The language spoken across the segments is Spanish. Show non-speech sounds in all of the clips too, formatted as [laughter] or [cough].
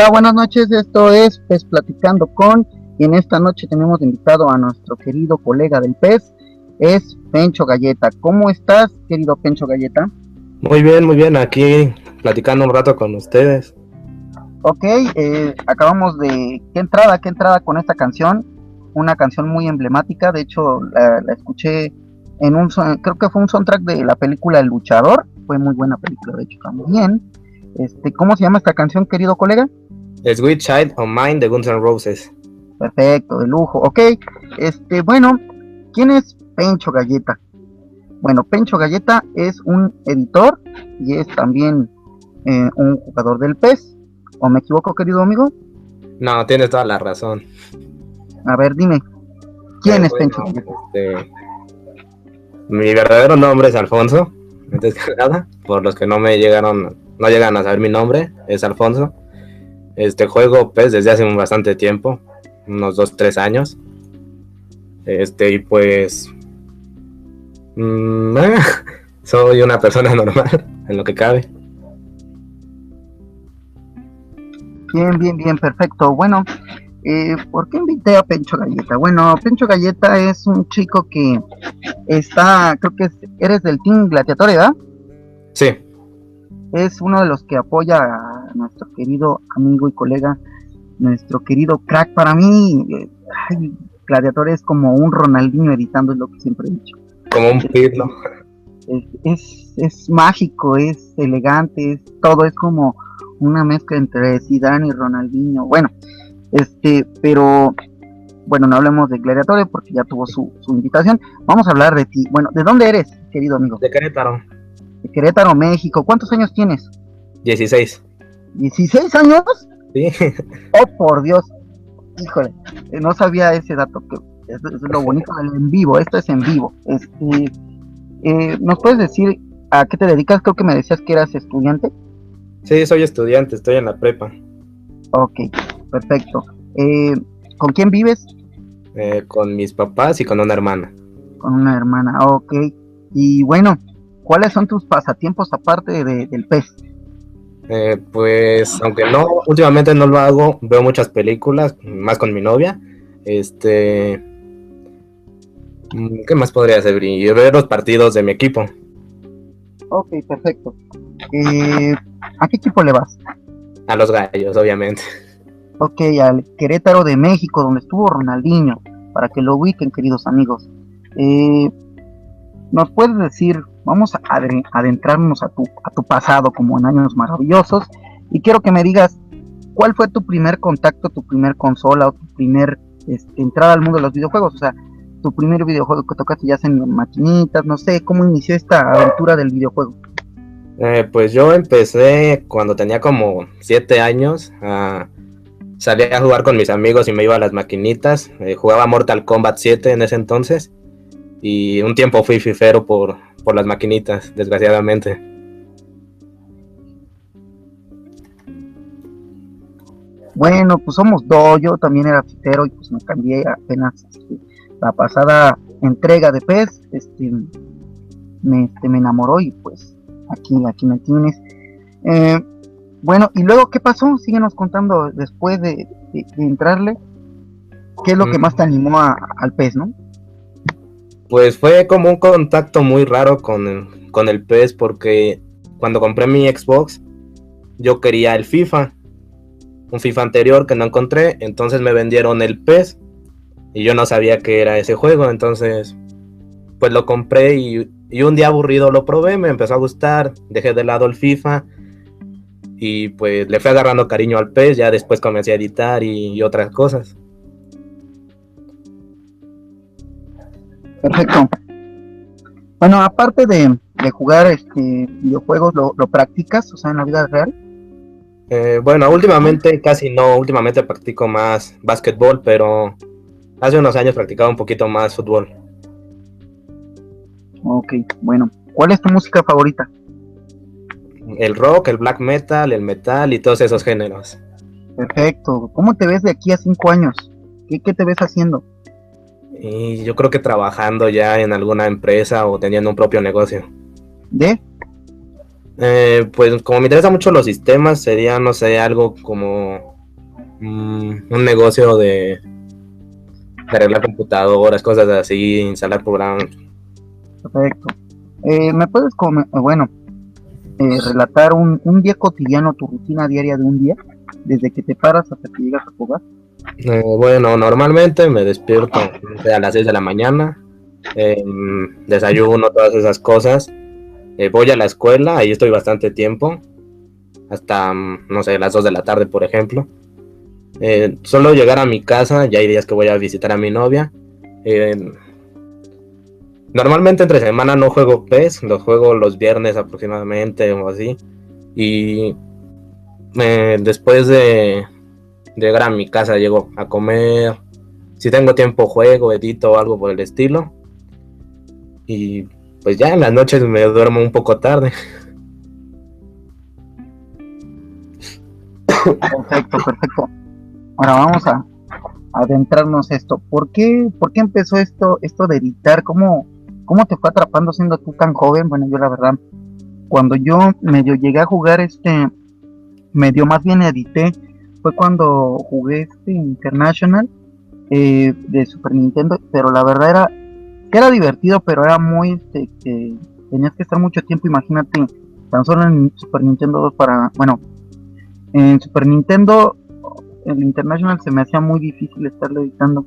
Hola, buenas noches. Esto es PES Platicando con. Y en esta noche tenemos invitado a nuestro querido colega del PES, es Pencho Galleta. ¿Cómo estás, querido Pencho Galleta? Muy bien, muy bien. Aquí platicando un rato con ustedes. Ok, eh, acabamos de. ¿Qué entrada, qué entrada con esta canción? Una canción muy emblemática. De hecho, la, la escuché en un. Creo que fue un soundtrack de la película El Luchador. Fue muy buena película, de hecho, también. Este, ¿Cómo se llama esta canción, querido colega? Sweet Child of Mine de Guns N' Roses. Perfecto, de lujo. Ok, este, bueno, ¿quién es Pencho Galleta? Bueno, Pencho Galleta es un editor y es también eh, un jugador del PES. ¿O me equivoco, querido amigo? No, tienes toda la razón. A ver, dime, ¿quién eh, es Pencho Galleta? Este, mi verdadero nombre es Alfonso, antes que nada, por los que no me llegaron no llegan a saber mi nombre, es Alfonso. Este juego pues desde hace bastante tiempo, unos 2, 3 años. Este, y pues mm, [laughs] soy una persona [laughs] normal en lo que cabe. Bien, bien, bien, perfecto. Bueno, eh, ¿por qué invité a Pencho Galleta? Bueno, Pencho Galleta es un chico que está, creo que eres del Team Gladiator, ¿verdad? Sí es uno de los que apoya a nuestro querido amigo y colega, nuestro querido crack. Para mí, eh, Gladiator es como un Ronaldinho editando, es lo que siempre he dicho. Como un Pirlo. Es, es, mágico, es elegante, es todo, es como una mezcla entre Zidane y Ronaldinho. Bueno, este, pero bueno, no hablemos de Gladiator porque ya tuvo su, su invitación. Vamos a hablar de ti. Bueno, ¿de dónde eres, querido amigo? De Querétaro de Querétaro, México. ¿Cuántos años tienes? 16. ¿16 años? Sí. [laughs] Oh, por Dios. Híjole, eh, no sabía ese dato. Que es, lo bonito del en vivo. Esto es en vivo. Este, eh, ¿Nos puedes decir a qué te dedicas? Creo que me decías que eras estudiante. Sí, soy estudiante, estoy en la prepa. Ok, perfecto. Eh, ¿Con quién vives? con mis papás y con una hermana. Con una hermana, ok. Y bueno, ¿Cuáles son tus pasatiempos aparte del pez? Eh, pues, aunque no, últimamente no lo hago, veo muchas películas, más con mi novia. Este. Mm, ¿Qué más podría hacer? Y ver los partidos de mi equipo. Ok, perfecto. Eh, ¿A qué equipo le vas? A los gallos, obviamente. Ok, al Querétaro de México, donde estuvo Ronaldinho, para que lo ubiquen, queridos amigos. Eh, ¿Nos puedes decir Vamos a adentrarnos a tu, a tu pasado como en años maravillosos. Y quiero que me digas cuál fue tu primer contacto, tu primer consola o tu primer este, entrada al mundo de los videojuegos, o sea, tu primer videojuego que tocaste ya en maquinitas, no sé, cómo inició esta aventura del videojuego. Eh, pues yo empecé cuando tenía como siete años, a salía a jugar con mis amigos y me iba a las maquinitas, eh, jugaba Mortal Kombat 7 en ese entonces y un tiempo fui fifero por, por las maquinitas, desgraciadamente. Bueno, pues somos dos, yo también era fifero y pues me cambié apenas este, la pasada entrega de PES, este, me, este, me enamoró y pues aquí, aquí me tienes. Eh, bueno, y luego, ¿qué pasó? Síguenos contando después de, entrarle, ¿qué es lo que mm. más te animó al PES, no? Pues fue como un contacto muy raro con el, con el PES porque cuando compré mi Xbox yo quería el FIFA, un FIFA anterior que no encontré, entonces me vendieron el PES y yo no sabía que era ese juego, entonces pues lo compré y, un día aburrido lo probé, me empezó a gustar, dejé de lado el FIFA y pues le fui agarrando cariño al PES, ya después comencé a editar y otras cosas. Perfecto. Bueno, aparte de, jugar este videojuegos, ¿lo, practicas, o sea, en la vida real? Eh, bueno, últimamente casi no, últimamente practico más básquetbol, pero hace unos años practicaba un poquito más fútbol. Ok, bueno, ¿cuál es tu música favorita? El rock, el black metal, el metal y todos esos géneros. Perfecto. ¿Cómo te ves de aquí a cinco años? ¿Qué, qué te ves haciendo? Y yo creo que trabajando ya en alguna empresa o teniendo un propio negocio. ¿De? Eh, pues como me interesan mucho los sistemas, sería, no sé, algo como mm, un negocio de, arreglar computadoras, cosas así, instalar programas. Perfecto. Eh, ¿Me puedes, eh, bueno, relatar un, un, día cotidiano, tu rutina diaria de un día, desde que te paras hasta que llegas a jugar? Bueno, normalmente me despierto a las 6 de la mañana, desayuno, todas esas cosas eh, voy a la escuela, ahí estoy bastante tiempo, hasta, mm, no sé, las 2 de la tarde, por ejemplo. Eh, solo llegar a mi casa, ya hay días que voy a visitar a mi novia. Eh, normalmente entre semana no juego PES, lo juego los viernes aproximadamente o así. Y después de llegar a mi casa llego a comer. Si tengo tiempo juego, edito o algo por el estilo. Y pues ya en las noches me duermo un poco tarde. [laughs] Perfecto, perfecto. Ahora vamos a adentrarnos esto. ¿Por qué, por qué empezó esto, esto de editar? ¿Cómo, ¿Cómo te fue atrapando siendo tú tan joven? Bueno, yo la verdad, cuando yo medio llegué a jugar este, medio más bien edité, fue cuando jugué este International eh, de Super Nintendo, pero la verdad era era divertido, pero era muy, este, que tenías que estar mucho tiempo, imagínate, tan solo en Super Nintendo 2 para, bueno, en Super Nintendo, el International se me hacía muy difícil estarle editando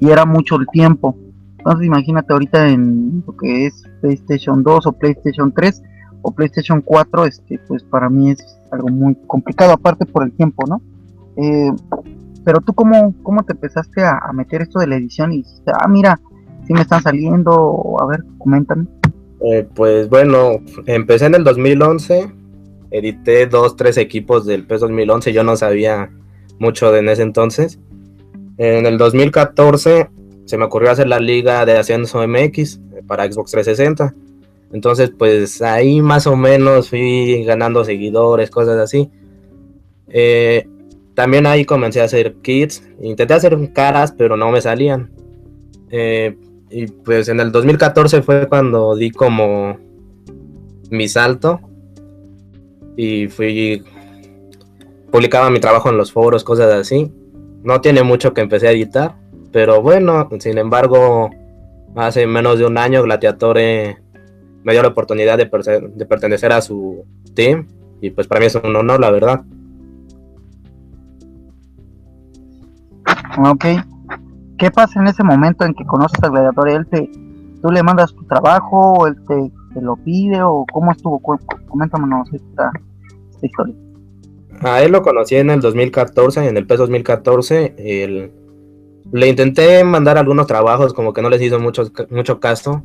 y era mucho el tiempo. Entonces imagínate ahorita en lo que es PlayStation 2 o PlayStation 3 o PlayStation 4, este, pues para mí es algo muy complicado, aparte por el tiempo, ¿no? Eh, pero tú cómo, cómo te empezaste a, meter esto de la edición y ah, mira, si me están saliendo? A ver, coméntame. Eh, pues bueno, empecé en el 2011, edité dos, tres equipos del PES 2011, yo no sabía mucho de en ese entonces. En el 2014 se me ocurrió hacer la liga de Ascenso MX para Xbox 360. Entonces, pues ahí más o menos fui ganando seguidores, cosas así. Eh, también ahí comencé a hacer kits. Intenté hacer caras, pero no me salían. Eh, y pues en el 2014 fue cuando di como mi salto y fui publicaba mi trabajo en los foros, cosas así. No tiene mucho que empecé a editar, pero bueno, sin embargo, hace menos de un año Gladiatore me dio la oportunidad de, de pertenecer a su team y pues para mí es un honor, la verdad. Ok, ¿qué pasa en ese momento en que conoces al gladiador? ¿Él te, tú le mandas tu trabajo, o él te, lo pide o cómo estuvo? Coméntanos esta, esta historia. A él lo conocí en el 2014, en el PES 2014. le intenté mandar algunos trabajos, como que no les hizo mucho, mucho caso.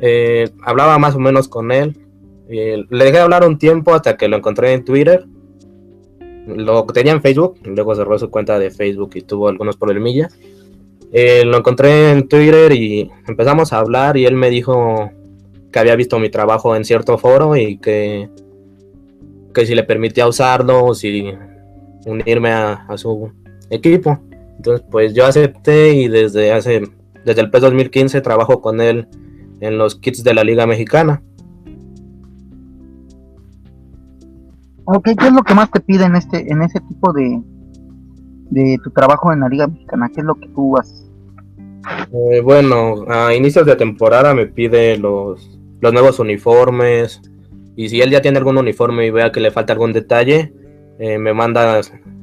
Eh, hablaba más o menos con él. le dejé hablar un tiempo hasta que lo encontré en Twitter. Lo tenía en Facebook, luego cerró su cuenta de Facebook y tuvo algunos problemillas. Eh, lo encontré en Twitter y empezamos a hablar y él me dijo que había visto mi trabajo en cierto foro y que, que si le permitía usarlo o si unirme a, su equipo. Entonces pues yo acepté y desde hace desde el PES 2015 trabajo con él en los kits de la Liga Mexicana. Ok, ¿qué es lo que más te pide en este, en ese tipo de, de tu trabajo en la Liga Mexicana? ¿Qué es lo que tú haces? Eh, bueno, a inicios de temporada me pide los, los nuevos uniformes. Y si él ya tiene algún uniforme y vea que le falta algún detalle, eh, me manda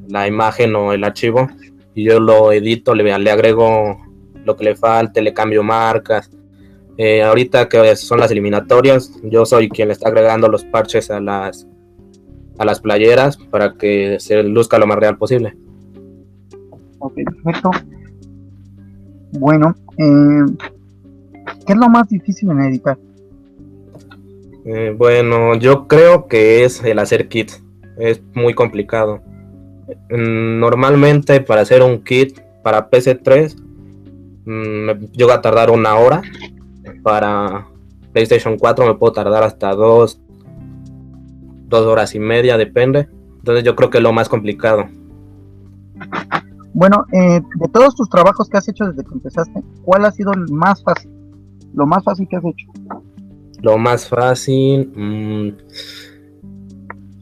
la imagen o el archivo y yo lo edito, le, le agrego lo que le falte, le cambio marcas. Eh, ahorita que son las eliminatorias, yo soy quien le está agregando los parches a las, a las playeras para que se luzca lo más real posible. Ok, perfecto. Bueno, eh, ¿qué es lo más difícil en editar? Eh, bueno, yo creo que es el hacer kit. Es muy complicado. Mm, normalmente para hacer un kit para PC3 mm, me llega a tardar una hora. Para PlayStation 4 me puedo tardar hasta dos, dos horas y media, depende. Entonces yo creo que es lo más complicado. Bueno, eh, de todos tus trabajos que has hecho desde que empezaste, ¿cuál ha sido el más fácil? Lo más fácil que has hecho. Lo más fácil. Mm,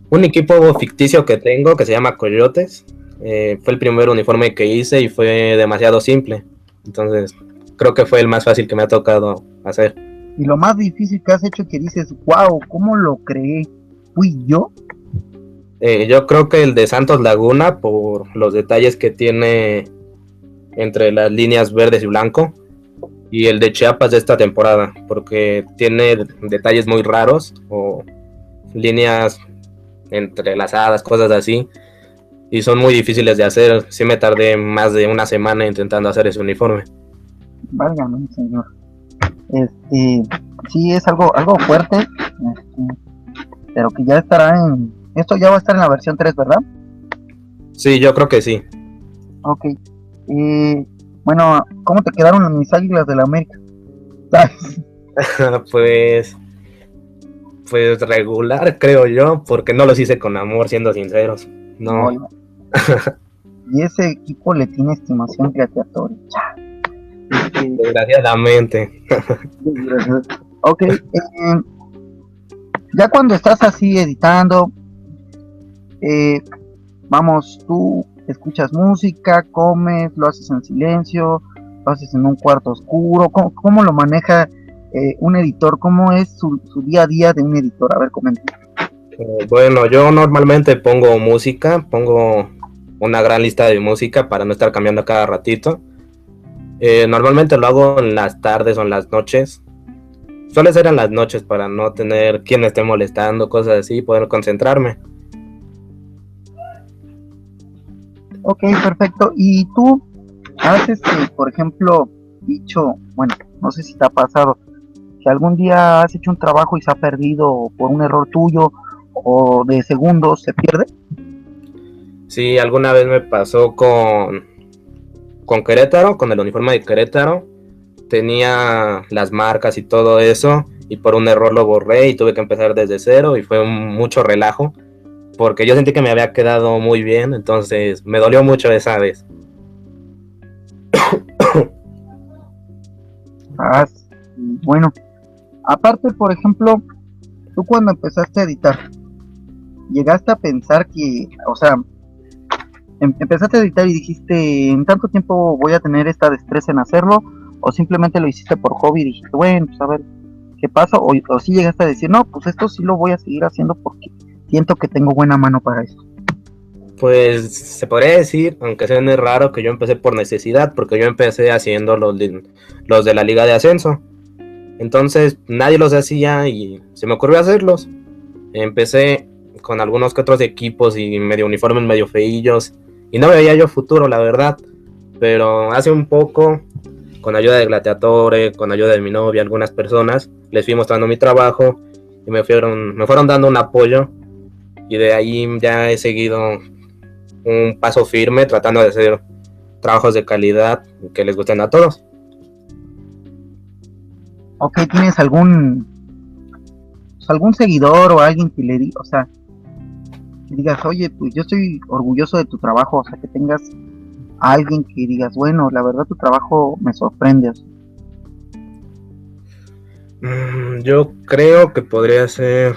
un equipo ficticio que tengo que se llama Coyotes. Eh, fue el primer uniforme que hice y fue demasiado simple. Entonces, creo que fue el más fácil que me ha tocado hacer. Y lo más difícil que has hecho que dices, wow, ¿cómo lo creé? ¿Fui yo? Eh, yo creo que el de Santos Laguna, por los detalles que tiene entre las líneas verdes y blanco, y el de Chiapas de esta temporada, porque tiene detalles muy raros o líneas entrelazadas, cosas así, y son muy difíciles de hacer. Sí me tardé más de una semana intentando hacer ese uniforme. Válgame, señor. Este, sí es algo, algo fuerte, este, pero que ya estará en, esto ya va a estar en la versión 3, ¿verdad? Sí, yo creo que sí. Ok. Eh, bueno, ¿cómo te quedaron mis águilas de la América? [laughs] pues. Pues regular, creo yo, porque no los hice con amor, siendo sinceros. No. [laughs] y ese equipo le tiene estimación creativa. Desgraciadamente. [laughs] ok. Eh, ya cuando estás así editando, eh, vamos, tú escuchas música, comes, lo haces en silencio, lo haces en un cuarto oscuro, ¿cómo, lo maneja eh, un editor? ¿Cómo es su, día a día de un editor? A ver, comenta. Eh, bueno, yo normalmente pongo música, pongo una gran lista de música para no estar cambiando cada ratito. Eh, normalmente lo hago en las tardes o en las noches. Suele ser en las noches para no tener quien esté molestando, cosas así, poder concentrarme. Ok, perfecto. ¿Y tú has, este, por ejemplo, dicho, bueno, no sé si te ha pasado, que algún día has hecho un trabajo y se ha perdido por un error tuyo o de segundos se pierde? Sí, alguna vez me pasó con, con Querétaro, con el uniforme de Querétaro. Tenía las marcas y todo eso y por un error lo borré y tuve que empezar desde cero y fue mucho relajo porque yo sentí que me había quedado muy bien, entonces me dolió mucho esa vez. Ah, bueno, aparte, por ejemplo, tú cuando empezaste a editar, llegaste a pensar que, o sea, em, empezaste a editar y dijiste, en tanto tiempo voy a tener esta destreza en hacerlo, o simplemente lo hiciste por hobby y dijiste, bueno, pues a ver qué pasa, o, o si llegaste a decir, no, pues esto sí lo voy a seguir haciendo porque siento que tengo buena mano para eso. Pues se podría decir, aunque sea raro, que yo empecé por necesidad, porque yo empecé haciendo los de, los de la liga de ascenso. Entonces nadie los hacía y se me ocurrió hacerlos. Empecé con algunos que otros equipos y medio uniformes, medio feillos. Y no veía yo futuro, la verdad. Pero hace un poco, con ayuda de Gladiatore, con ayuda de mi novia, algunas personas, les fui mostrando mi trabajo y me fueron, me fueron dando un apoyo y de ahí ya he seguido un paso firme tratando de hacer trabajos de calidad que les gusten a todos. Ok, ¿tienes algún algún seguidor o alguien que le diga, o sea, que digas, oye, pues yo estoy orgulloso de tu trabajo, o sea, que tengas a alguien que digas, bueno, la verdad tu trabajo me sorprende. Mm, yo creo que podría ser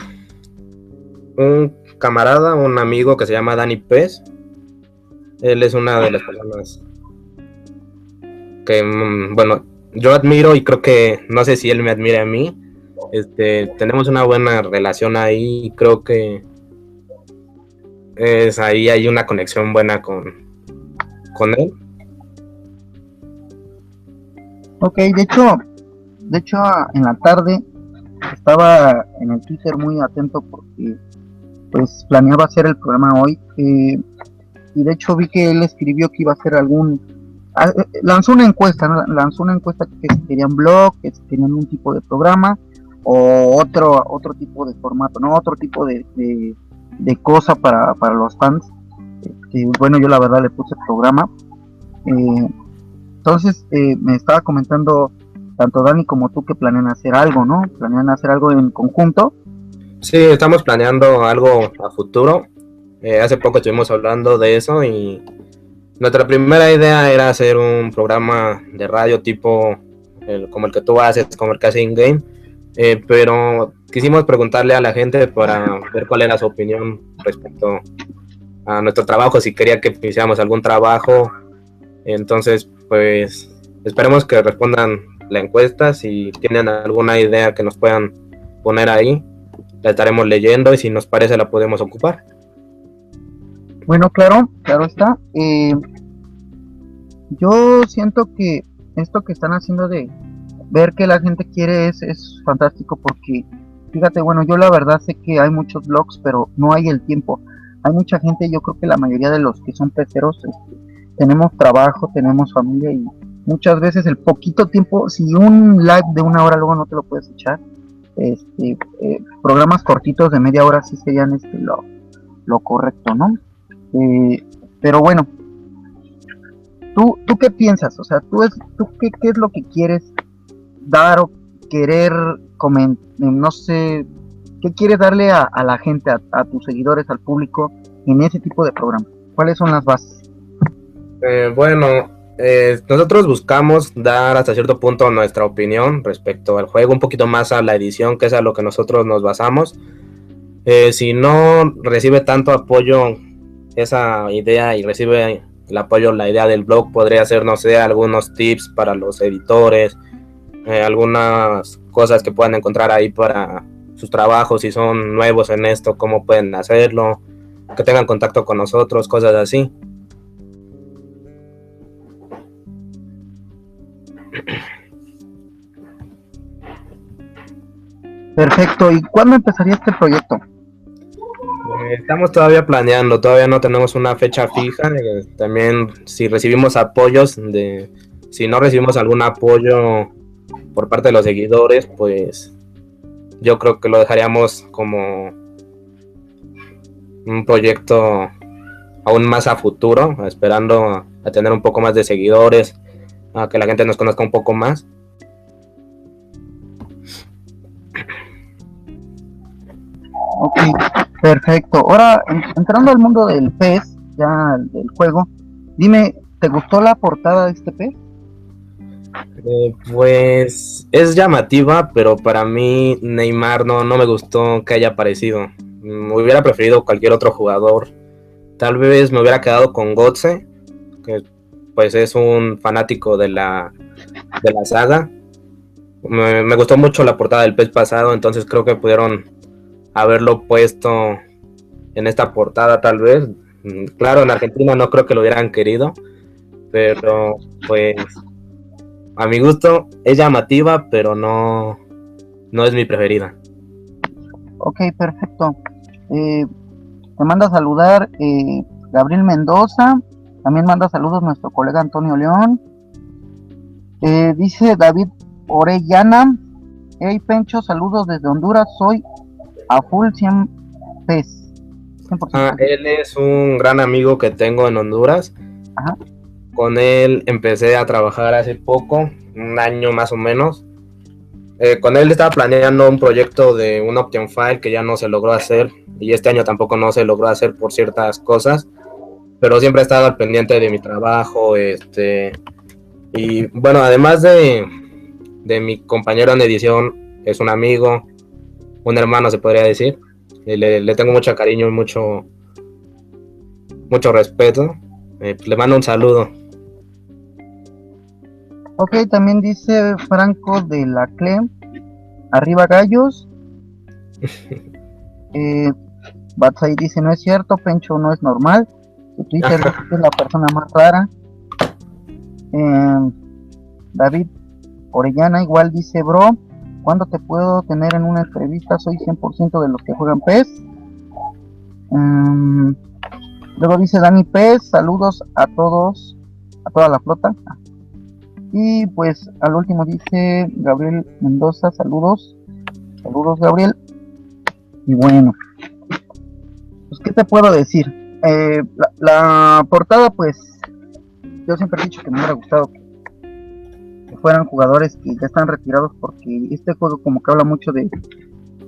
un camarada, un amigo que se llama Dani Pez. Él es una de las personas que, mm, bueno, yo admiro y creo que, no sé si él me admira a mí. Este, tenemos una buena relación ahí creo que es ahí hay una conexión buena con, con él. Ok, de hecho, de hecho en la tarde estaba en el Twitter muy atento porque pues planeaba hacer el programa hoy eh, y de hecho vi que él escribió que iba a hacer algún ah, eh, lanzó una encuesta lanzó una encuesta que si querían blog que si querían un tipo de programa o otro otro tipo de formato no otro tipo de, de, cosa para, para los fans este, bueno yo la verdad le puse el programa. Eh, entonces me estaba comentando tanto Dani como tú que planean hacer algo no planean hacer algo en conjunto. Sí, estamos planeando algo a futuro. Eh, hace poco estuvimos hablando de eso y nuestra primera idea era hacer un programa de radio tipo como el que tú haces, como el que hace in-game, Eh, pero quisimos preguntarle a la gente para ver cuál era su opinión respecto a nuestro trabajo, si quería que hiciéramos algún trabajo. Entonces, pues esperemos que respondan la encuesta. Si tienen alguna idea que nos puedan poner ahí, la estaremos leyendo y si nos parece la podemos ocupar. Bueno, claro, claro está. Eh, yo siento que esto que están haciendo de ver que la gente quiere es, es fantástico porque, fíjate, bueno, yo la verdad sé que hay muchos blogs, pero no hay el tiempo. Hay mucha gente, yo creo que la mayoría de los que son peceros, este, tenemos trabajo, tenemos familia y muchas veces el poquito tiempo, si un live de una hora luego no te lo puedes echar, este, eh, programas cortitos de media hora sí serían este, lo, correcto, ¿no? Eh, pero bueno, ¿tú, ¿tú qué piensas? O sea, ¿tú, es, tú qué, qué es lo que quieres dar o querer comentar, no sé, qué quieres darle a, la gente, a, tus seguidores, al público en ese tipo de programa? ¿Cuáles son las bases? Eh, bueno, eh, nosotros buscamos dar hasta cierto punto nuestra opinión respecto al juego, un poquito más a la edición, que es a lo que nosotros nos basamos. Eh, si no recibe tanto apoyo esa idea y recibe el apoyo, la idea del blog, podría ser, no sé, algunos tips para los editores, eh, algunas cosas que puedan encontrar ahí para sus trabajos, si son nuevos en esto, cómo pueden hacerlo, que tengan contacto con nosotros, cosas así. Perfecto, ¿y cuándo empezaría este proyecto? Eh, estamos todavía planeando, todavía no tenemos una fecha fija. Eh, también si recibimos apoyos, de, si no recibimos algún apoyo por parte de los seguidores, pues yo creo que lo dejaríamos como un proyecto aún más a futuro, esperando a tener un poco más de seguidores, a que la gente nos conozca un poco más. Ok, perfecto. Ahora, entrando al mundo del pez, ya del juego, dime, ¿te gustó la portada de este pez? Eh, pues es llamativa, pero para mí Neymar no, no me gustó que haya aparecido. Me hubiera preferido cualquier otro jugador. Tal vez me hubiera quedado con Gotze, que pues es un fanático de la, de la saga. Me, me, gustó mucho la portada del pez pasado, entonces creo que pudieron haberlo puesto en esta portada tal vez. Claro, en Argentina no creo que lo hubieran querido, pero pues a mi gusto es llamativa, pero no, no es mi preferida. Ok, perfecto. Eh, te manda a saludar eh, Gabriel Mendoza, también manda saludos nuestro colega Antonio León. Eh, dice David Orellana, hey Pencho, saludos desde Honduras, soy a full 100 pes. Ah, él es un gran amigo que tengo en Honduras. Ajá. Con él empecé a trabajar hace poco, un año más o menos. Eh, con él estaba planeando un proyecto de un Option File que ya no se logró hacer y este año tampoco no se logró hacer por ciertas cosas, pero siempre he estado al pendiente de mi trabajo, este y bueno, además de, de mi compañero en edición, es un amigo, un hermano se podría decir, le, tengo mucho cariño y mucho mucho respeto, eh, le mando un saludo. Ok, también dice Franco de la CLE, arriba gallos. [laughs] eh, Batsai dice, no es cierto, Pencho no es normal. Twitter es la persona más rara. Eh, David Orellana igual dice, bro, ¿cuándo te puedo tener en una entrevista? Soy 100% de los que juegan PES. Em, luego dice Dani PES, saludos a todos, a toda la flota. Y pues al último dice Gabriel Mendoza, saludos. Saludos Gabriel. Y bueno, pues qué te puedo decir. Eh, la, portada pues yo siempre he dicho que me hubiera gustado que, fueran jugadores que ya están retirados porque este juego como que habla mucho de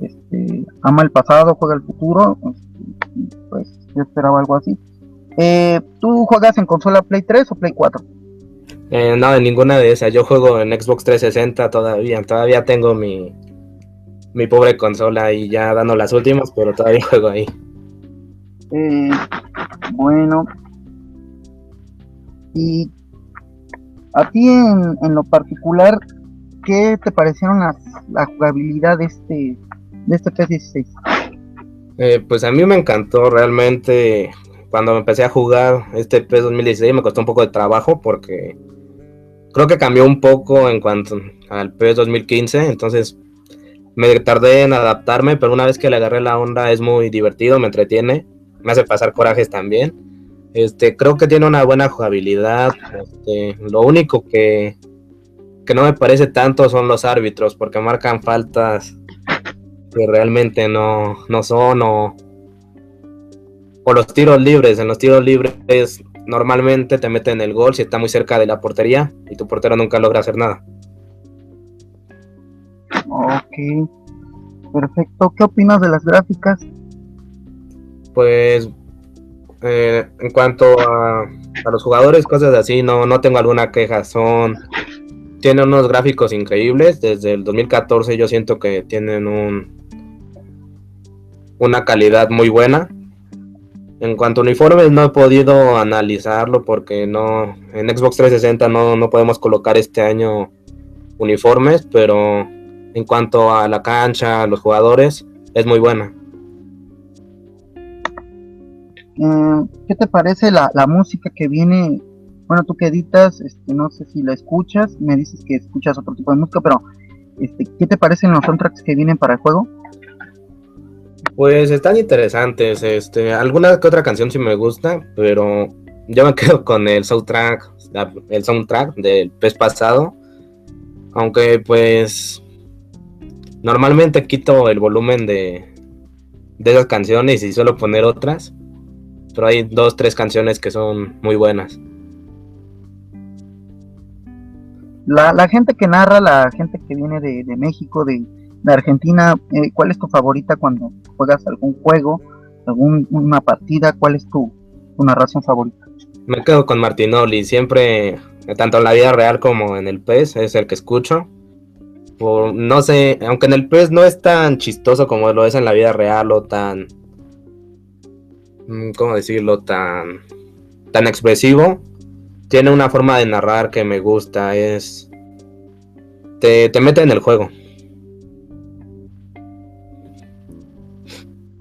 este ama el pasado, juega el futuro. Este, pues yo esperaba algo así. Eh, ¿Tú juegas en consola Play 3 o Play 4? Eh, no, en ninguna de esas. Yo juego en Xbox 360 todavía. Todavía tengo mi, mi pobre consola y ya dando las últimas, pero todavía [laughs] juego ahí. Eh, bueno, y a ti en, en, lo particular, ¿qué te parecieron las, la jugabilidad de este, de este PS16? Eh, pues a mí me encantó realmente cuando empecé a jugar este PS 2016 me costó un poco de trabajo porque creo que cambió un poco en cuanto al PS 2015, entonces me tardé en adaptarme, pero una vez que le agarré la onda es muy divertido, me entretiene, me hace pasar corajes también. Este, creo que tiene una buena jugabilidad. Este, lo único que, que no me parece tanto son los árbitros, porque marcan faltas que realmente no, no son o los tiros libres. En los tiros libres normalmente te meten el gol si está muy cerca de la portería y tu portero nunca logra hacer nada. Ok, perfecto. ¿Qué opinas de las gráficas? Pues eh, en cuanto a, a, los jugadores, cosas así, no, no tengo alguna queja. Son tienen unos gráficos increíbles. Desde el 2014 yo siento que tienen un una calidad muy buena. En cuanto a uniformes no he podido analizarlo porque no en Xbox 360 no, no podemos colocar este año uniformes, pero en cuanto a la cancha, a los jugadores, es muy buena. Mm, ¿Qué te parece la, la, música que viene? Bueno, tú que editas, este, no sé si la escuchas, me dices que escuchas otro tipo de música, pero este, ¿qué te parecen los soundtracks que vienen para el juego? Pues están interesantes, este, alguna que otra canción sí me gusta, pero yo me [laughs] quedo con el soundtrack, el soundtrack del pez pasado, aunque pues normalmente quito el volumen de, de esas canciones y suelo poner otras, pero hay dos, tres canciones que son muy buenas. La, la gente que narra, la gente que viene de, de México, de, de Argentina, eh, ¿cuál es tu favorita cuando juegas algún juego, alguna partida? ¿Cuál es tu, tu, narración favorita? Me quedo con Martinoli, siempre, tanto en la vida real como en el PES, es el que escucho. No sé, aunque en el PES no es tan chistoso como lo es en la vida real o tan... Mm, ¿Cómo decirlo? Tan, tan expresivo. Tiene una forma de narrar que me gusta, es... Te, te mete en el juego.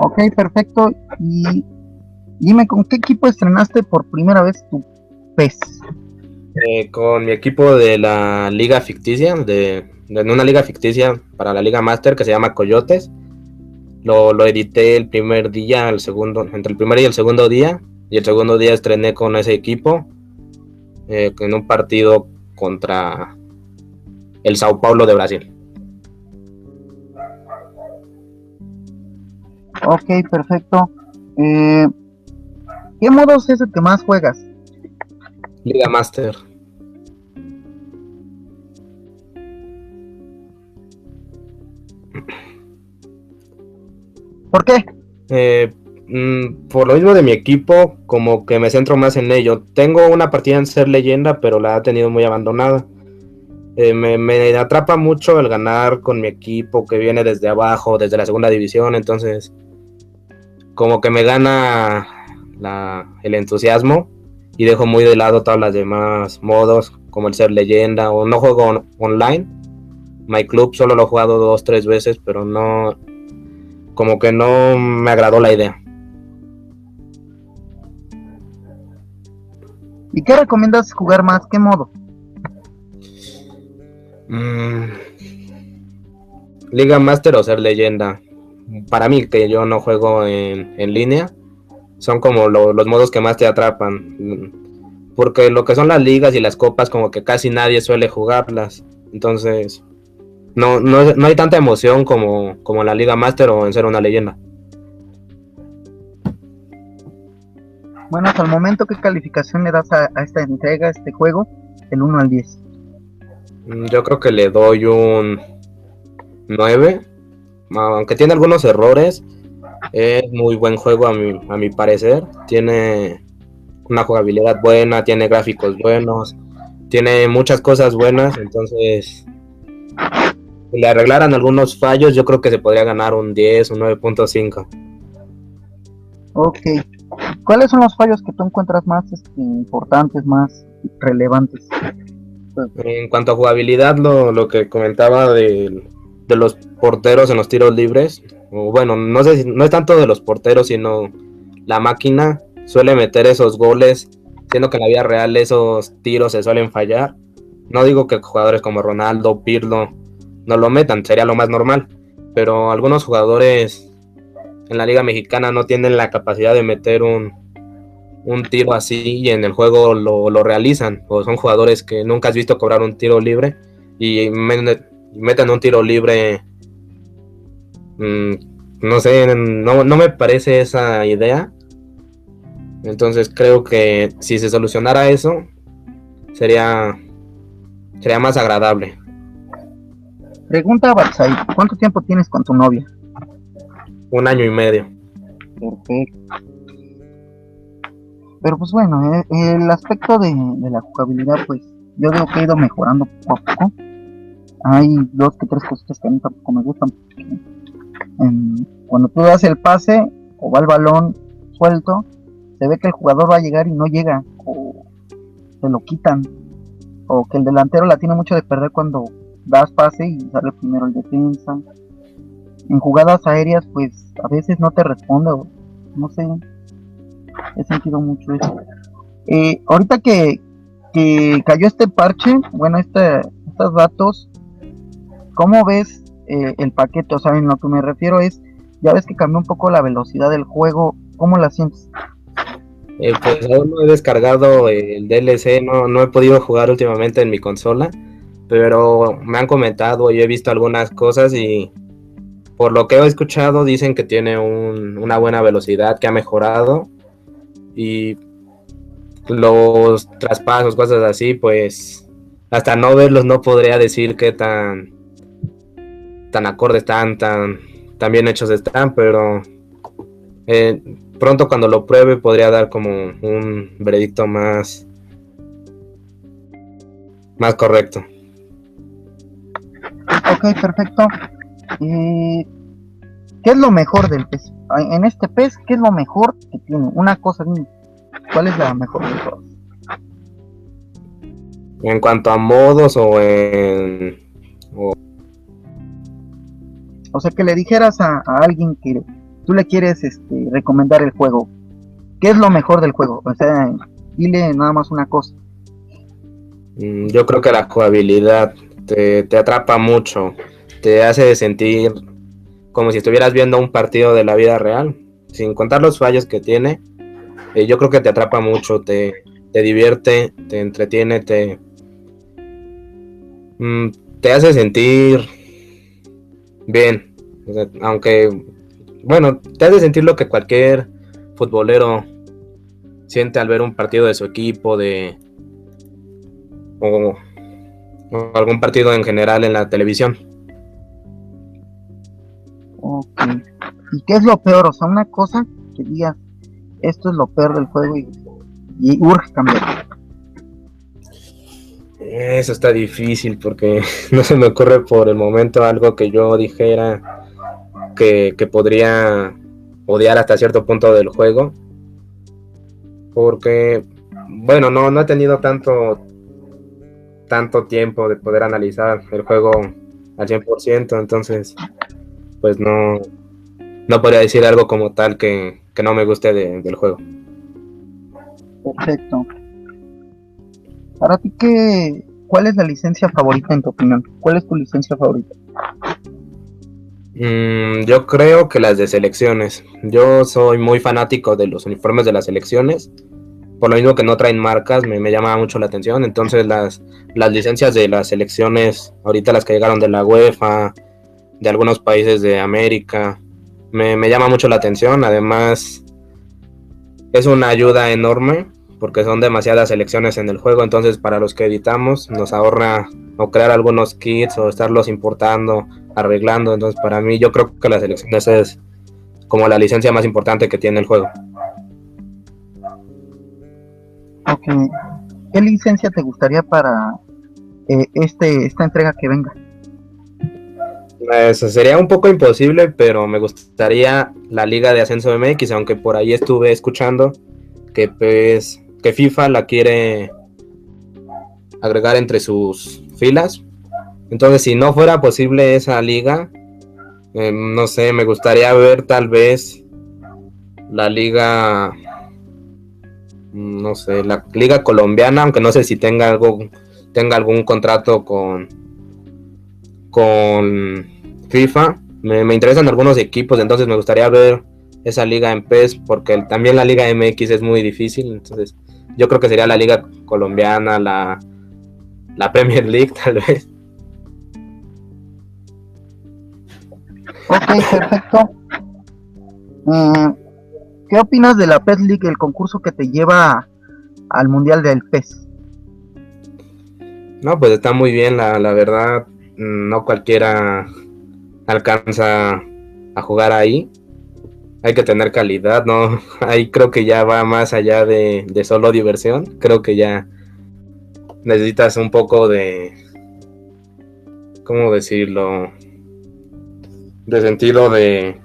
Ok, perfecto. Y dime, ¿con qué equipo estrenaste por primera vez tu PES? Eh, con mi equipo de la liga ficticia, de, una liga ficticia para la liga master que se llama Coyotes. Lo, lo edité el primer día, el segundo, entre el primer y el segundo día. Y el segundo día estrené con ese equipo eh, en un partido contra el Sao Paulo de Brasil. Ok, perfecto. Eh, ¿Qué modos es el que más juegas? Liga Master. ¿Por qué? Eh, mm, por lo mismo de mi equipo, como que me centro más en ello. Tengo una partida en ser leyenda, pero la he tenido muy abandonada. Eh, me, me, atrapa mucho el ganar con mi equipo que viene desde abajo, desde la segunda división, entonces como que me gana la, el entusiasmo y dejo muy de lado todas las demás modos, como el ser leyenda o no juego on, online. My Club solo lo he jugado dos, tres veces, pero no, como que no me agradó la idea. ¿Y qué recomiendas jugar más? ¿Qué modo? Mm, Liga Master o ser leyenda para mí, que yo no juego en, en línea, son como lo, los modos que más te atrapan. Porque lo que son las ligas y las copas, como que casi nadie suele jugarlas. Entonces, no, no, no hay tanta emoción como, como en la Liga Master o en ser una leyenda. Bueno, hasta el momento, ¿qué calificación le das a, a esta entrega, a este juego, del 1 al 10? Mm, yo creo que le doy un 9 aunque tiene algunos errores, es muy buen juego a mi, a mi parecer. Tiene una jugabilidad buena, tiene gráficos buenos, tiene muchas cosas buenas, entonces le arreglaran algunos fallos, yo creo que se podría ganar un 10, un 9.5. Ok. ¿Cuáles son los fallos que tú encuentras más este, importantes, más relevantes? En cuanto a jugabilidad, lo, que comentaba de, los porteros en los tiros libres, o bueno, no sé si no es tanto de los porteros, sino la máquina suele meter esos goles, siendo que en la vida real esos tiros se suelen fallar. No digo que jugadores como Ronaldo, Pirlo no lo metan, sería lo más normal, pero algunos jugadores en la Liga Mexicana no tienen la capacidad de meter un, un tiro así y en el juego lo, realizan. O son jugadores que nunca has visto cobrar un tiro libre y meten un tiro libre. Mm, no sé, no, no me parece esa idea. Entonces creo que si se solucionara eso, sería, sería más agradable. Pregunta Batsai, ¿cuánto tiempo tienes con tu novia? Un año y medio. Perfecto. Pero pues bueno, eh, el aspecto de, la jugabilidad, pues yo digo que ha ido mejorando poco a poco. Hay dos que tres cositas que a mí tampoco me gustan. cuando tú das el pase o va el balón suelto, se ve que el jugador va a llegar y no llega, o se lo quitan, o que el delantero la tiene mucho de perder cuando das pase y sale primero el defensa. En jugadas aéreas, pues a veces no te responde, o no sé, he sentido mucho eso. Eh, ahorita que, cayó este parche, bueno, este, estos datos, ¿cómo ves eh, el paquete? O sea, en lo que me refiero es, ya ves que cambió un poco la velocidad del juego, ¿cómo la sientes? Eh, pues aún no he descargado el DLC, no, no he podido jugar últimamente en mi consola, pero me han comentado y he visto algunas cosas y por lo que he escuchado dicen que tiene una buena velocidad, que ha mejorado y los traspasos, cosas así, pues hasta no verlos no podría decir qué tan tan acordes están, tan, tan bien hechos están, pero eh, pronto cuando lo pruebe podría dar como un veredicto más más correcto. Ok, perfecto. ¿Y qué es lo mejor del pez? en este pez, ¿qué es lo mejor que tiene? Una cosa, ¿cuál es la mejor de todas? En cuanto a modos o en... O, sea, que le dijeras a, alguien que tú le quieres este, recomendar el juego, ¿qué es lo mejor del juego? O sea, dile nada más una cosa. Mm, yo creo que la jugabilidad te, te atrapa mucho, te hace sentir como si estuvieras viendo un partido de la vida real, sin contar los fallos que tiene. Eh, yo creo que te atrapa mucho, te, divierte, te entretiene, te, mm, te hace sentir bien. aunque, bueno, te hace sentir lo que cualquier futbolero siente al ver un partido de su equipo, de o algún partido en general en la televisión. ¿Y qué es lo peor? O sea, una cosa que diga esto es lo peor del juego y, urge cambiar. Eso está difícil porque [laughs] no se me ocurre por el momento algo que yo dijera que, que podría odiar hasta cierto punto del juego. Porque, bueno, no, no he tenido tanto, tanto tiempo de poder analizar el juego al 100%, entonces pues no, no podría decir algo como tal que, no me guste del juego. Perfecto. Para ti, ¿qué, ¿cuál es la licencia favorita en tu opinión? ¿Cuál es tu licencia favorita? Mm, yo creo que las de selecciones. Yo soy muy fanático de los uniformes de las selecciones. Por lo mismo que no traen marcas, me, me llama mucho la atención. Entonces las, las licencias de las selecciones, ahorita las que llegaron de la UEFA, de algunos países de América. Me, llama mucho la atención, además es una ayuda enorme porque son demasiadas selecciones en el juego, entonces para los que editamos nos ahorra o crear algunos kits o estarlos importando, arreglando, entonces para mí yo creo que la selección es como la licencia más importante que tiene el juego. Ok, ¿qué licencia te gustaría para eh, este esta entrega que venga? Pues sería un poco imposible, pero me gustaría la Liga de Ascenso MX, aunque por ahí estuve escuchando que pues que FIFA la quiere agregar entre sus filas. Entonces, si no fuera posible esa liga, eh, no sé, me gustaría ver tal vez la liga, no sé, la liga colombiana, aunque no sé si tenga algo, tenga algún contrato con, con FIFA. Me, me interesan algunos equipos, entonces me gustaría ver esa liga en PES, porque también la liga MX es muy difícil, entonces yo creo que sería la liga colombiana, la, la Premier League tal vez. Ok, perfecto. Mm, ¿Qué opinas de la PES League, el concurso que te lleva al Mundial del PES? No, pues está muy bien, la, la verdad, no cualquiera alcanza a jugar ahí hay que tener calidad, ¿no? [laughs] Ahí creo que ya va más allá de, solo diversión. Creo que ya necesitas un poco de, ¿cómo decirlo? De sentido de,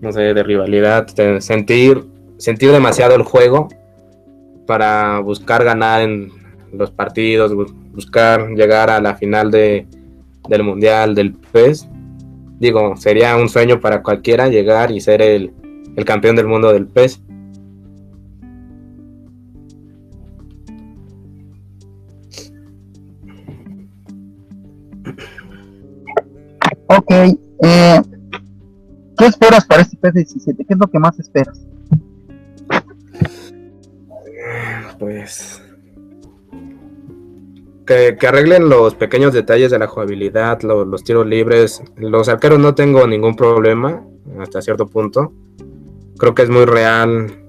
no sé, de rivalidad, de sentir, sentir demasiado el juego para buscar ganar en los partidos, buscar llegar a la final de, del mundial, del PES digo, sería un sueño para cualquiera llegar y ser el, campeón del mundo del pez. Ok, eh, ¿qué esperas para este PES 17? ¿Qué es lo que más esperas? Pues que, arreglen los pequeños detalles de la jugabilidad, los tiros libres. Los arqueros no tengo ningún problema hasta cierto punto. Creo que es muy real.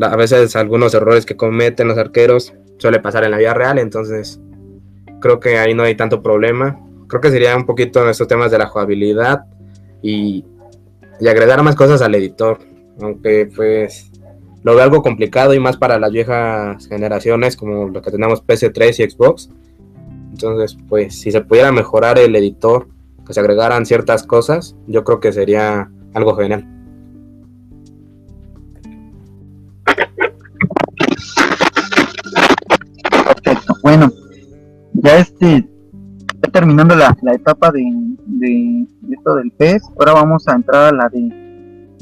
a veces algunos errores que cometen los arqueros suele pasar en la vida real, entonces creo que ahí no hay tanto problema. Creo que sería un poquito en estos temas de la jugabilidad y, y agregar más cosas al editor. Aunque pues lo veo algo complicado y más para las viejas generaciones como lo que tenemos PS3 y Xbox. Entonces, pues si se pudiera mejorar el editor, que se agregaran ciertas cosas, yo creo que sería algo genial. Perfecto. Bueno, ya este, terminando la, etapa de, de, esto del PES, ahora vamos a entrar a la de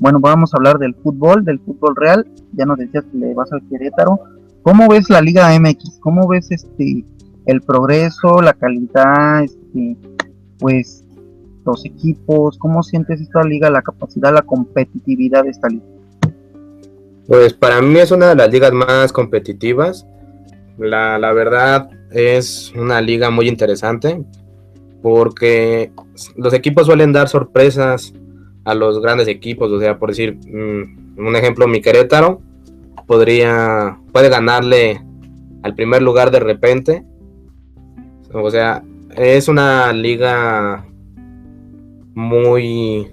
bueno, vamos a hablar del fútbol, del fútbol real. Ya nos decías que le vas al Querétaro. ¿Cómo ves la Liga MX? ¿Cómo ves este el progreso, la calidad, este, pues los equipos? ¿Cómo sientes esta liga, la capacidad, la competitividad de esta liga? Pues para mí es una de las ligas más competitivas. La, la verdad es una liga muy interesante porque los equipos suelen dar sorpresas a los grandes equipos. O sea, por decir, mm, un ejemplo, mi Querétaro podría, puede ganarle al primer lugar de repente. O sea, es una liga muy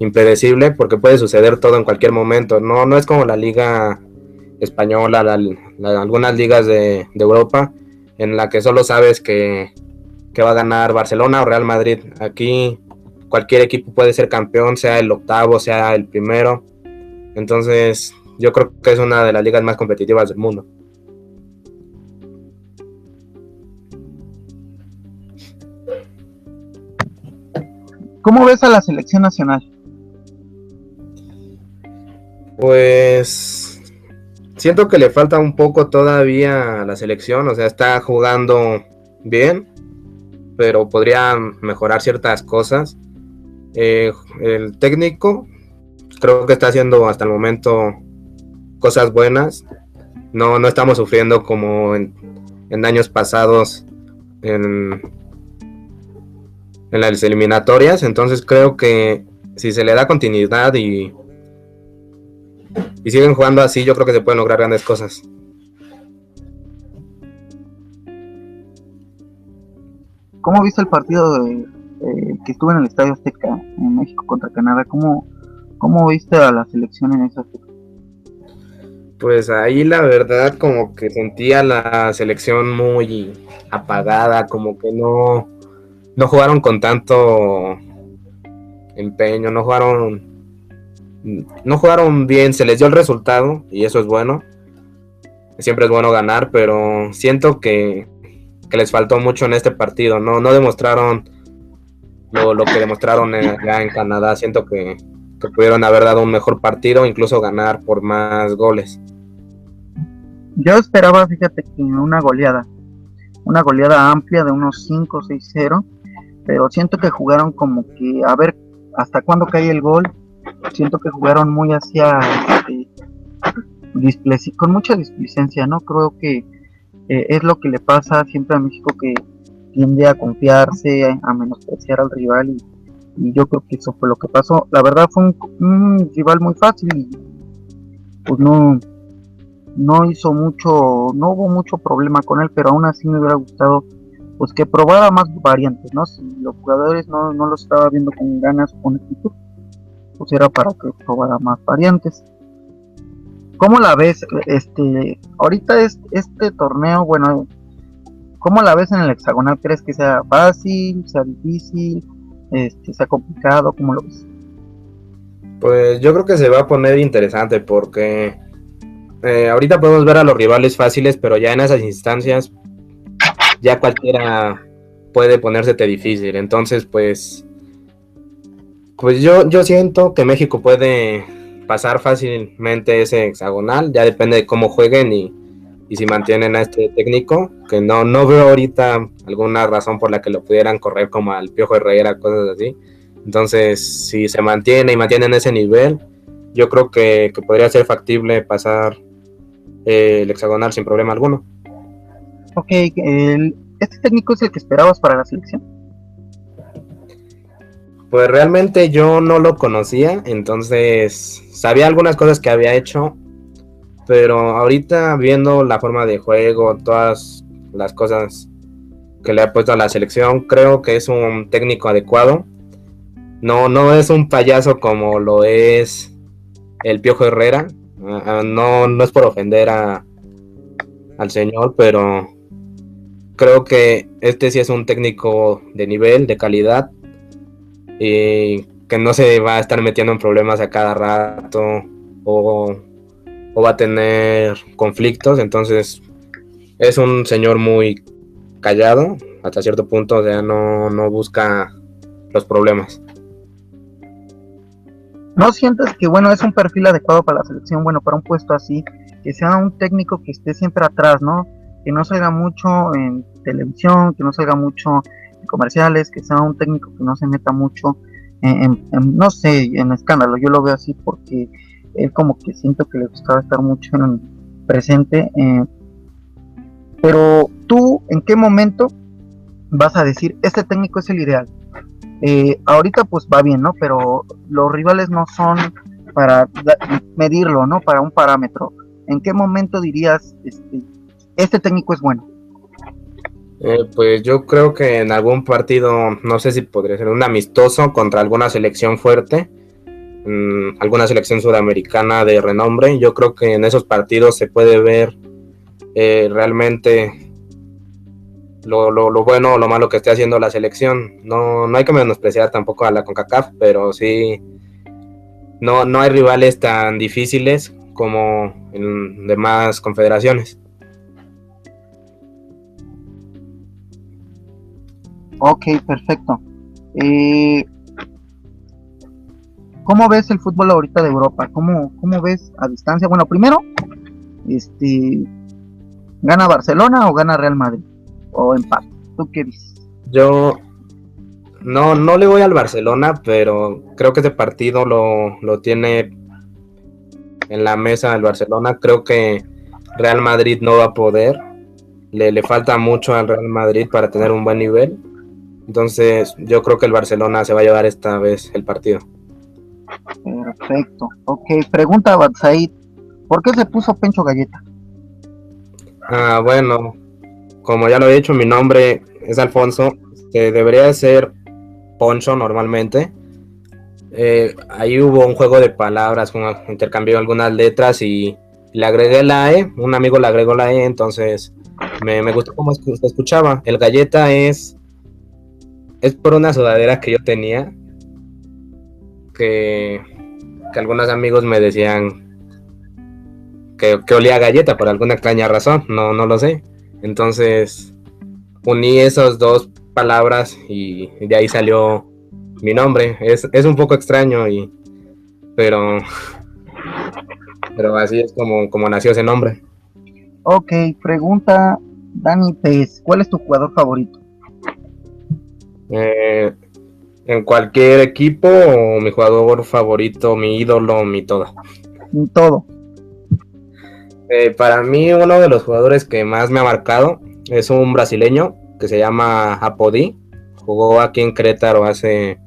impredecible porque puede suceder todo en cualquier momento. No, no es como la liga española, algunas ligas de, de, Europa en la que solo sabes que, que va a ganar Barcelona o Real Madrid. Aquí cualquier equipo puede ser campeón, sea el octavo, sea el primero. Entonces, yo creo que es una de las ligas más competitivas del mundo. ¿Cómo ves a la selección nacional? Pues siento que le falta un poco todavía a la selección, o sea, está jugando bien, pero podría mejorar ciertas cosas. Eh, el técnico creo que está haciendo hasta el momento cosas buenas. No, no estamos sufriendo como en, años pasados en, en las eliminatorias. Entonces creo que si se le da continuidad y, y siguen jugando así, yo creo que se pueden lograr grandes cosas. ¿Cómo viste el partido de, eh, que estuvo en el Estadio Azteca en México contra Canadá, ¿cómo, cómo viste a la selección en esa Pues ahí la verdad como que sentía la selección muy apagada, como que no, no jugaron con tanto empeño, no jugaron no jugaron bien, se les dio el resultado y eso es bueno. Siempre es bueno ganar, pero siento que, les faltó mucho en este partido. No, no demostraron lo, que demostraron ya en Canadá. Siento que, que pudieron haber dado un mejor partido, incluso ganar por más goles. Yo esperaba, fíjate, que una goleada, una goleada amplia de unos 5 6-0, pero siento que jugaron como que a ver hasta cuándo cae el gol. Siento que jugaron muy hacia este, con mucha displicencia, ¿no? Creo que eh, es lo que le pasa siempre a México que tiende a confiarse, a menospreciar al rival y, yo creo que eso fue lo que pasó. La verdad fue un, rival muy fácil y pues no, no hizo mucho, no hubo mucho problema con él, pero aún así me hubiera gustado pues que probara más variantes, ¿no? Si los jugadores no, no lo estaba viendo con ganas o con actitud, pues era para que probara más variantes. ¿Cómo la ves? Este, ahorita es, este torneo, bueno, ¿cómo la ves en el hexagonal? ¿Crees que sea fácil, sea difícil, este, sea complicado? ¿Cómo lo ves? Pues yo creo que se va a poner interesante porque eh, ahorita podemos ver a los rivales fáciles, pero ya en esas instancias ya cualquiera puede ponérsete difícil. Entonces, pues, pues yo, yo siento que México puede pasar fácilmente ese hexagonal. Ya depende de cómo jueguen y, y si mantienen a este técnico, que no, no veo ahorita alguna razón por la que lo pudieran correr como al Piojo Herrera, cosas así. Entonces, si se mantiene y mantienen ese nivel, yo creo que, que podría ser factible pasar eh, el hexagonal sin problema alguno. Ok, ¿este técnico es el que esperabas para la selección? Pues realmente yo no lo conocía, entonces sabía algunas cosas que había hecho, pero ahorita viendo la forma de juego, todas las cosas que le ha puesto a la selección, creo que es un técnico adecuado. No, no es un payaso como lo es el Piojo Herrera, Ah, no, no es por ofender a, al señor, pero creo que este sí es un técnico de nivel, de calidad, y que no se va a estar metiendo en problemas a cada rato o, va a tener conflictos, entonces es un señor muy callado, hasta cierto punto, o no, no busca los problemas. ¿No sientes que, bueno, es un perfil adecuado para la selección, bueno, para un puesto así, que sea un técnico que esté siempre atrás, ¿no? Que no salga mucho en televisión, que no salga mucho en comerciales, que sea un técnico que no se meta mucho en, no sé, en escándalo. Yo lo veo así porque él como que siento que le gustaba estar mucho en presente. Eh, pero tú, ¿en qué momento vas a decir, este técnico es el ideal? Eh, ahorita pues va bien, ¿no? Pero los rivales no son para medirlo, ¿no? Para un parámetro. ¿En qué momento dirías, este, este técnico es bueno? Eh, pues yo creo que en algún partido, no sé si podría ser un amistoso contra alguna selección fuerte, mm, alguna selección sudamericana de renombre, yo creo que en esos partidos se puede ver eh, realmente lo, lo, bueno o lo malo que esté haciendo la selección. No, no hay que menospreciar tampoco a la CONCACAF, pero sí, no, no hay rivales tan difíciles como en demás confederaciones. Ok, perfecto. Eh, ¿Cómo ves el fútbol ahorita de Europa? ¿Cómo, ¿Cómo ves a distancia? Bueno, primero, este, ¿gana Barcelona o gana Real Madrid? o empate. ¿Tú qué dices? Yo no, no le voy al Barcelona, pero creo que este partido lo, lo tiene en la mesa el Barcelona. Creo que Real Madrid no va a poder. Le, le falta mucho al Real Madrid para tener un buen nivel. Entonces, yo creo que el Barcelona se va a llevar esta vez el partido. Perfecto. Ok, pregunta Batsaid. ¿Por qué se puso Pencho Galleta? Ah, bueno, como ya lo he dicho, mi nombre es Alfonso. debería ser Poncho normalmente. Eh, ahí hubo un juego de palabras, intercambió algunas letras y le agregué la E. Un amigo le agregó la E, entonces me, gustó cómo se escuchaba. El galleta es es por una sudadera que yo tenía que, que algunos amigos me decían que, olía a galleta por alguna extraña razón, no, no lo sé. Entonces uní esas dos palabras y de ahí salió mi nombre. Es, es un poco extraño y pero pero así es como, como nació ese nombre. Ok, pregunta Dani Pez, ¿cuál es tu jugador favorito? Eh, en cualquier equipo o mi jugador favorito, mi ídolo, mi todo. Mi todo. Eh, para mí uno de los jugadores que más me ha marcado es un brasileño que se llama Apodi. Jugó aquí en Querétaro hace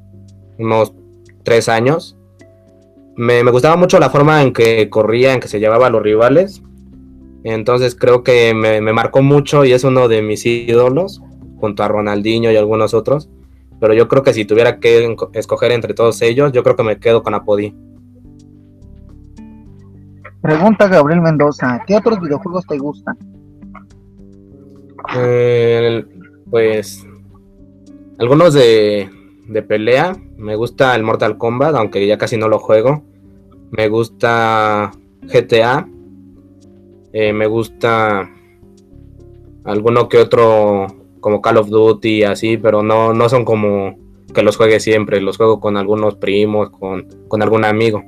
unos tres años. Me, gustaba mucho la forma en que corría, en que se llevaba a los rivales. Entonces creo que me, me marcó mucho y es uno de mis ídolos, junto a Ronaldinho y algunos otros. Pero yo creo que si tuviera que escoger entre todos ellos, yo creo que me quedo con Apodi. Pregunta Gabriel Mendoza, ¿qué otros videojuegos te gustan? pues algunos de, de, pelea. Me gusta el Mortal Kombat, aunque ya casi no lo juego. Me gusta GTA. Eh, me gusta alguno que otro como Call of Duty así, pero no, no son como que los juegue siempre. Los juego con algunos primos, con, con algún amigo.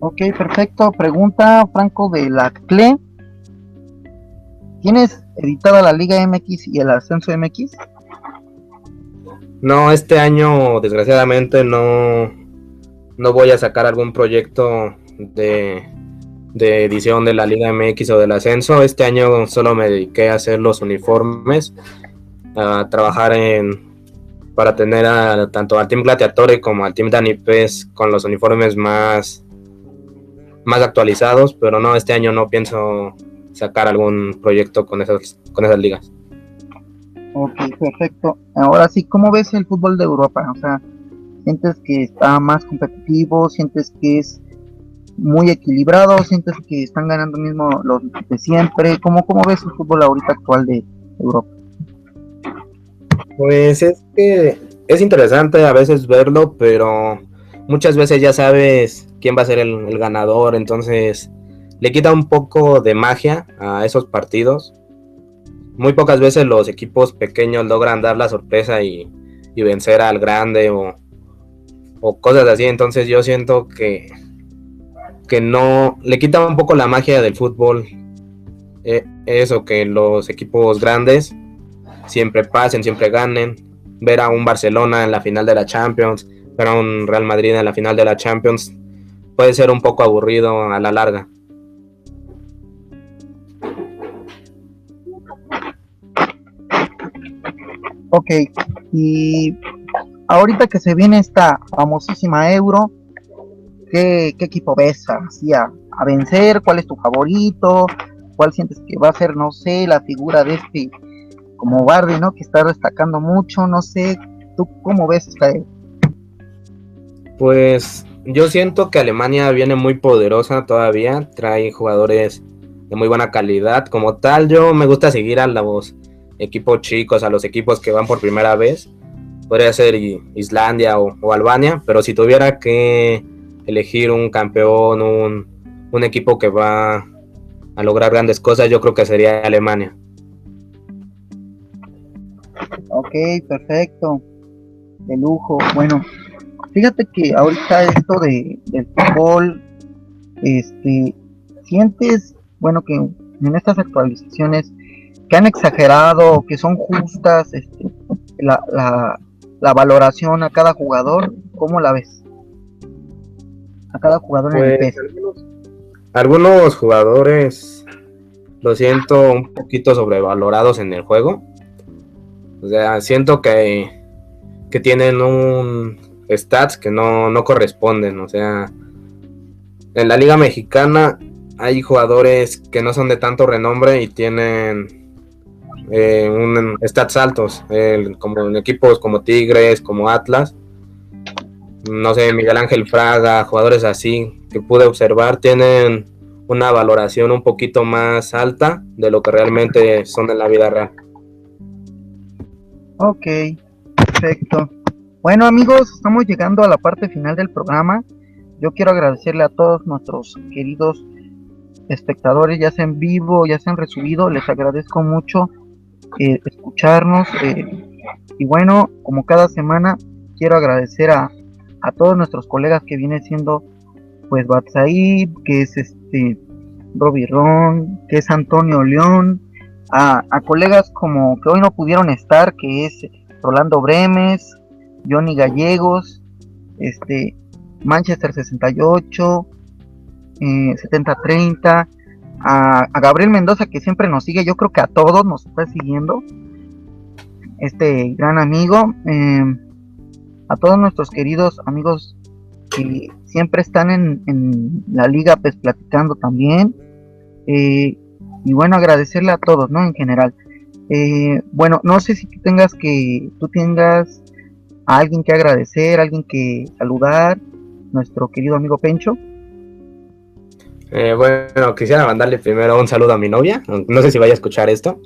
Ok, perfecto. Pregunta Franco de la CLE. ¿Tienes editada la Liga MX y el Ascenso MX? No, este año desgraciadamente no, no voy a sacar algún proyecto de, de edición de la Liga MX o del Ascenso. Este año solo me dediqué a hacer los uniformes, a trabajar en para tener a, tanto al Team Gladiatore como al Team Danipes con los uniformes más más actualizados, pero no, este año no pienso sacar algún proyecto con esas, con esas ligas. Ok, perfecto. Ahora sí, ¿cómo ves el fútbol de Europa? O sea, ¿sientes que está más competitivo? ¿Sientes que es muy equilibrado? ¿Sientes que están ganando mismo los de siempre? ¿Cómo, cómo ves el fútbol ahorita actual de Europa? Pues es que es interesante a veces verlo, pero muchas veces ya sabes quién va a ser el, ganador, entonces le quita un poco de magia a esos partidos. Muy pocas veces los equipos pequeños logran dar la sorpresa y, vencer al grande o, cosas así, entonces yo siento que, que no le quita un poco la magia del fútbol. Eh, eso, que los equipos grandes siempre pasen, siempre ganen. Ver a un Barcelona en la final de la Champions, ver a un Real Madrid en la final de la Champions, puede ser un poco aburrido a la larga. Ok, y ahorita que se viene esta famosísima Euro, ¿qué, equipo ves así a, vencer? ¿Cuál es tu favorito? ¿Cuál sientes que va a ser, no sé, la figura de este como Bardi, ¿no? Que está destacando mucho, no sé, ¿tú cómo ves esta Pues yo siento que Alemania viene muy poderosa todavía, trae jugadores de muy buena calidad. Como tal, yo me gusta seguir a los equipos chicos, a los equipos que van por primera vez. Podría ser Islandia o, Albania, pero si tuviera que elegir un campeón, un, un equipo que va a lograr grandes cosas, yo creo que sería Alemania. Ok, perfecto. De lujo. Bueno, Fíjate que ahorita esto de, del fútbol, este, sientes, bueno, que en estas actualizaciones que han exagerado, que son justas, este, la, la, la valoración a cada jugador, ¿cómo la ves? A cada jugador en el pues, Algunos, algunos jugadores lo siento un poquito sobrevalorados en el juego. O sea, siento que, que tienen un, stats que no, no corresponden. O sea, en la Liga Mexicana hay jugadores que no son de tanto renombre y tienen eh, un, stats altos, como en equipos como Tigres, como Atlas. No sé, Miguel Ángel Fraga, jugadores así que pude observar, tienen una valoración un poquito más alta de lo que realmente son en la vida real. Ok, perfecto. Bueno amigos, estamos llegando a la parte final del programa. Yo quiero agradecerle a todos nuestros queridos espectadores, ya sea en vivo, ya sea en resubido, les agradezco mucho eh, escucharnos. Eh, y bueno, como cada semana, quiero agradecer a, a todos nuestros colegas que viene siendo pues Batsaib, que es este Robbie Ron, que es Antonio León, a, colegas como que hoy no pudieron estar, que es Rolando Bremes, Johnny Gallegos, este Manchester 68, 7030, eh, a, a, Gabriel Mendoza que siempre nos sigue, yo creo que a todos nos está siguiendo, este gran amigo, eh, a todos nuestros queridos amigos que siempre están en, en la liga pues platicando también, eh, y bueno, agradecerle a todos, ¿no? En general. Eh, bueno, no sé si tú tengas que, tú tengas a alguien que agradecer, alguien que saludar, nuestro querido amigo Pencho. Eh, bueno, quisiera mandarle primero un saludo a mi novia. No sé si vaya a escuchar esto.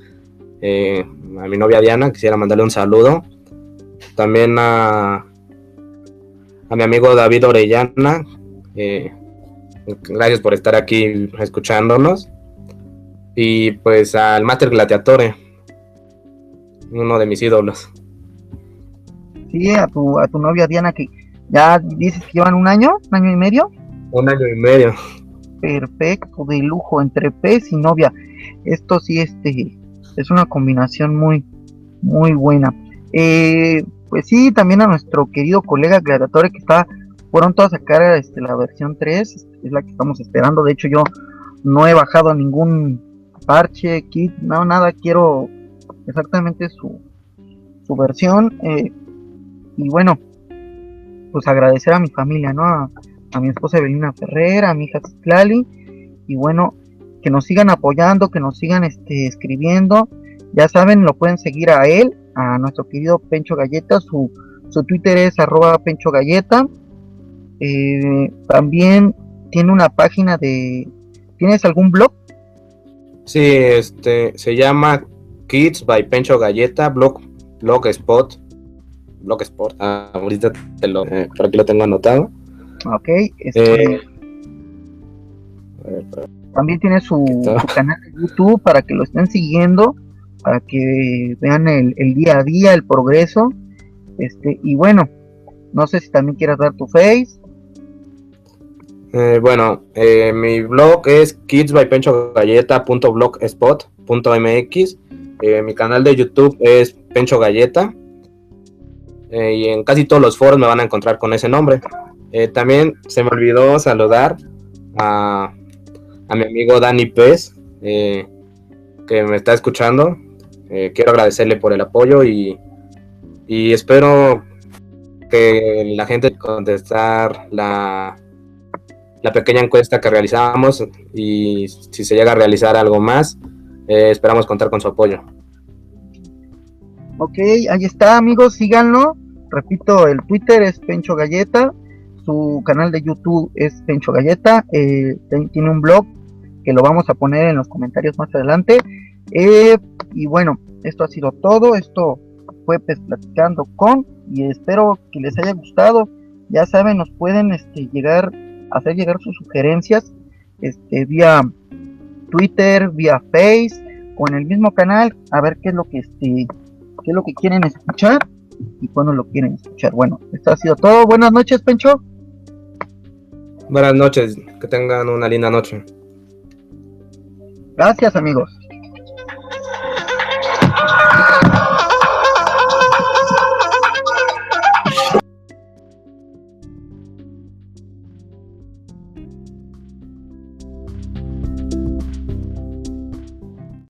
Eh, a mi novia Diana, quisiera mandarle un saludo. También a, a mi amigo David Orellana. Eh, gracias por estar aquí escuchándonos. Y pues al Master Gladiatore, uno de mis ídolos. Sí, a tu, a tu novia Diana, que ya dices que llevan un año, un año y medio. Un año y medio perfecto, de lujo, entre pez y novia. Esto sí este, es una combinación muy, muy buena. Eh, pues sí, también a nuestro querido colega Gladiatore que está pronto a sacar este, la versión 3, es la que estamos esperando. De hecho, yo no he bajado ningún parche, kit, no, nada, quiero exactamente su, su versión. Eh, y bueno, pues agradecer a mi familia, ¿no? a mi esposa Evelina Ferrer, a mi hija Citlali, y bueno, que nos sigan apoyando, que nos sigan este, escribiendo. Ya saben, lo pueden seguir a él, a nuestro querido Pencho Galleta, su, su Twitter es arroba Pencho Galleta. Eh, también tiene una página de... ¿Tienes algún blog? Sí, este se llama Kids by Pencho Galleta, blog, blogspot, blogspot. Ah, ahorita te lo, eh, por aquí lo tengo anotado. Ok. Este, eh, también tiene su, canal de YouTube para que lo estén siguiendo, para que vean el, día a día, el progreso. Este, y bueno, no sé si también quieras dar tu face. Eh, bueno, eh, mi blog es kidsbypenchogalleta.blogspot.mx. Eh, mi canal de YouTube es Pencho Galleta. y en casi todos los foros me van a encontrar con ese nombre. Eh, también se me olvidó saludar a, mi amigo Dani Pez, eh, que me está escuchando. Eh, quiero agradecerle por el apoyo y, espero que la gente contestar la, la pequeña encuesta que realizamos y si se llega a realizar algo más, esperamos contar con su apoyo. Ok, ahí está amigos, síganlo. Repito, el Twitter es Pencho Galleta su canal de YouTube es Pencho Galleta, eh, tiene un blog que lo vamos a poner en los comentarios más adelante. Eh, y bueno, esto ha sido todo, esto fue pues, platicando con y espero que les haya gustado. Ya saben, nos pueden este, llegar, hacer llegar sus sugerencias este, vía Twitter, vía Face o en el mismo canal, a ver qué es lo que este, qué es lo que quieren escuchar y cuándo lo quieren escuchar. Bueno, esto ha sido todo. Buenas noches, Pencho. Buenas noches, que tengan una linda noche. Gracias amigos.